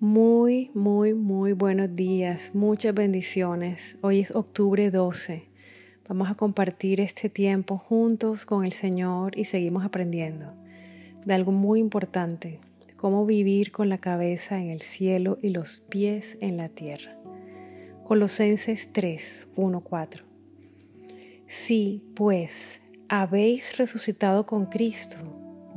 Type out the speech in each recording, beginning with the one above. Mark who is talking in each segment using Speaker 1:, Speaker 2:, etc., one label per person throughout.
Speaker 1: Muy, muy, muy buenos días, muchas bendiciones. Hoy es octubre 12. Vamos a compartir este tiempo juntos con el Señor y seguimos aprendiendo de algo muy importante, cómo vivir con la cabeza en el cielo y los pies en la tierra. Colosenses 3, 1, 4. Si, pues, habéis resucitado con Cristo,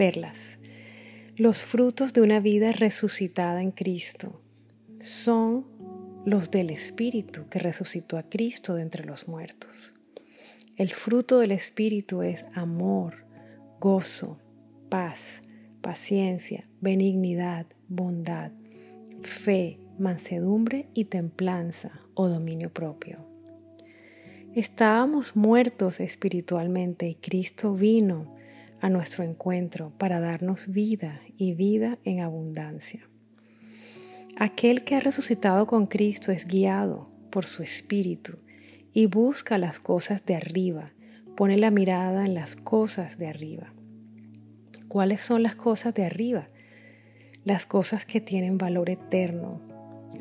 Speaker 1: perlas. Los frutos de una vida resucitada en Cristo son los del Espíritu que resucitó a Cristo de entre los muertos. El fruto del Espíritu es amor, gozo, paz, paciencia, benignidad, bondad, fe, mansedumbre y templanza o dominio propio. Estábamos muertos espiritualmente y Cristo vino a nuestro encuentro para darnos vida y vida en abundancia. Aquel que ha resucitado con Cristo es guiado por su Espíritu y busca las cosas de arriba, pone la mirada en las cosas de arriba. ¿Cuáles son las cosas de arriba? Las cosas que tienen valor eterno,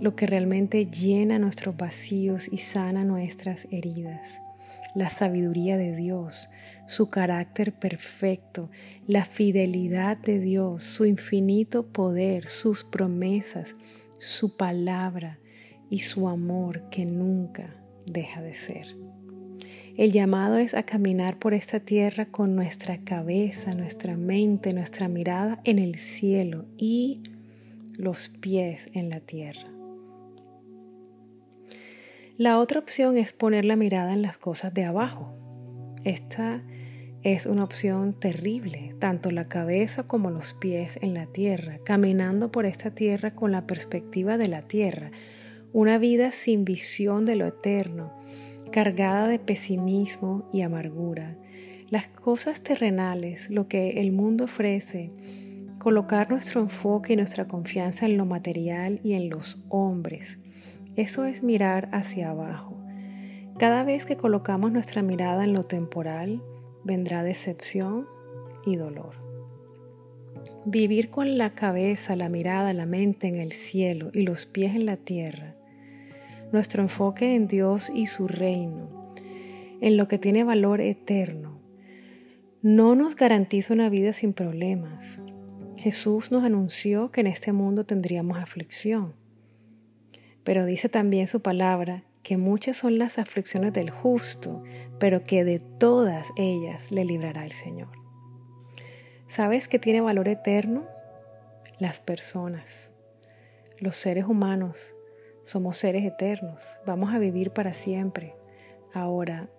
Speaker 1: lo que realmente llena nuestros vacíos y sana nuestras heridas la sabiduría de Dios, su carácter perfecto, la fidelidad de Dios, su infinito poder, sus promesas, su palabra y su amor que nunca deja de ser. El llamado es a caminar por esta tierra con nuestra cabeza, nuestra mente, nuestra mirada en el cielo y los pies en la tierra. La otra opción es poner la mirada en las cosas de abajo. Esta es una opción terrible, tanto la cabeza como los pies en la tierra, caminando por esta tierra con la perspectiva de la tierra, una vida sin visión de lo eterno, cargada de pesimismo y amargura. Las cosas terrenales, lo que el mundo ofrece, colocar nuestro enfoque y nuestra confianza en lo material y en los hombres eso es mirar hacia abajo. Cada vez que colocamos nuestra mirada en lo temporal, vendrá decepción y dolor. Vivir con la cabeza, la mirada, la mente en el cielo y los pies en la tierra. Nuestro enfoque en Dios y su reino, en lo que tiene valor eterno, no nos garantiza una vida sin problemas. Jesús nos anunció que en este mundo tendríamos aflicción. Pero dice también su palabra que muchas son las aflicciones del justo, pero que de todas ellas le librará el Señor. ¿Sabes qué tiene valor eterno? Las personas, los seres humanos. Somos seres eternos, vamos a vivir para siempre. Ahora,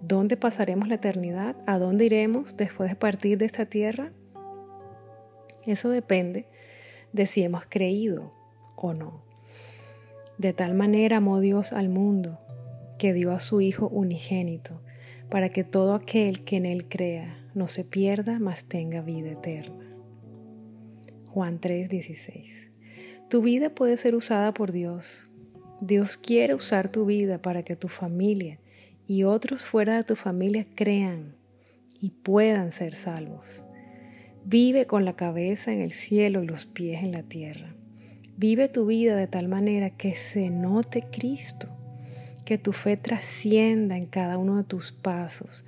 Speaker 1: ¿dónde pasaremos la eternidad? ¿A dónde iremos después de partir de esta tierra? Eso depende de si hemos creído o no. De tal manera amó Dios al mundo, que dio a su Hijo unigénito, para que todo aquel que en Él crea no se pierda, mas tenga vida eterna. Juan 3:16 Tu vida puede ser usada por Dios. Dios quiere usar tu vida para que tu familia y otros fuera de tu familia crean y puedan ser salvos. Vive con la cabeza en el cielo y los pies en la tierra. Vive tu vida de tal manera que se note Cristo, que tu fe trascienda en cada uno de tus pasos,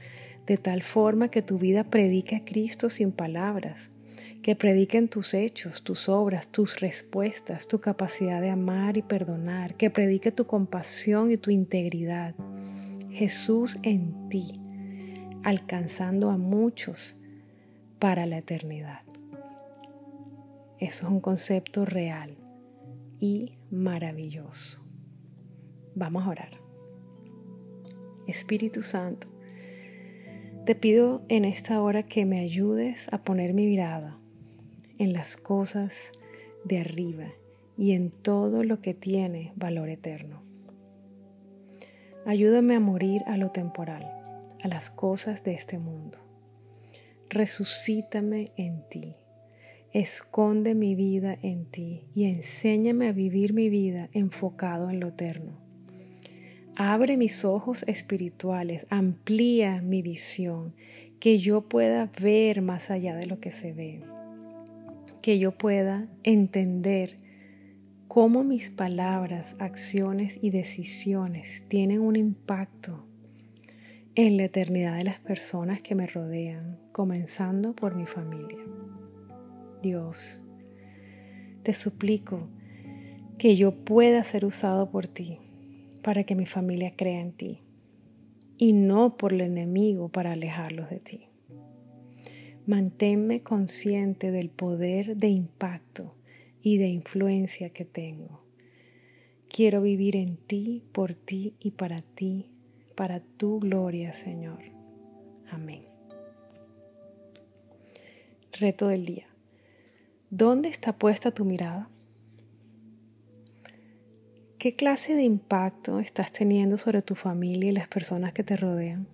Speaker 1: de tal forma que tu vida predique a Cristo sin palabras, que prediquen tus hechos, tus obras, tus respuestas, tu capacidad de amar y perdonar, que predique tu compasión y tu integridad. Jesús en ti, alcanzando a muchos para la eternidad. Eso es un concepto real y maravilloso. Vamos a orar. Espíritu Santo, te pido en esta hora que me ayudes a poner mi mirada en las cosas de arriba y en todo lo que tiene valor eterno. Ayúdame a morir a lo temporal, a las cosas de este mundo. Resucítame en ti. Esconde mi vida en ti y enséñame a vivir mi vida enfocado en lo eterno. Abre mis ojos espirituales, amplía mi visión, que yo pueda ver más allá de lo que se ve, que yo pueda entender cómo mis palabras, acciones y decisiones tienen un impacto en la eternidad de las personas que me rodean, comenzando por mi familia. Dios, te suplico que yo pueda ser usado por ti para que mi familia crea en ti y no por el enemigo para alejarlos de ti. Manténme consciente del poder de impacto y de influencia que tengo. Quiero vivir en ti, por ti y para ti, para tu gloria, Señor. Amén. Reto del día. ¿Dónde está puesta tu mirada? ¿Qué clase de impacto estás teniendo sobre tu familia y las personas que te rodean?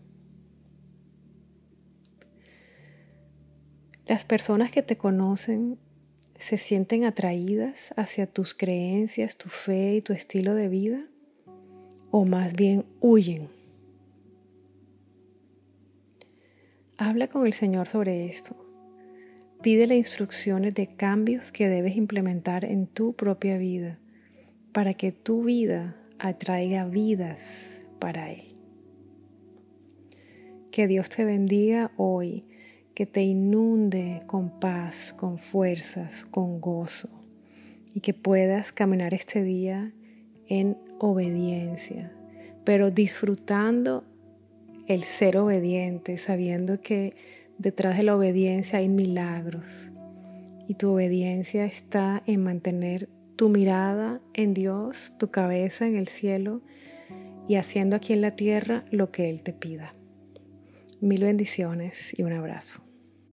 Speaker 1: Las personas que te conocen se sienten atraídas hacia tus creencias, tu fe y tu estilo de vida? ¿O más bien huyen? Habla con el Señor sobre esto. Pídele instrucciones de cambios que debes implementar en tu propia vida para que tu vida atraiga vidas para Él. Que Dios te bendiga hoy que te inunde con paz, con fuerzas, con gozo y que puedas caminar este día en obediencia, pero disfrutando el ser obediente, sabiendo que detrás de la obediencia hay milagros y tu obediencia está en mantener tu mirada en Dios, tu cabeza en el cielo y haciendo aquí en la tierra lo que Él te pida. Mil bendiciones y un abrazo.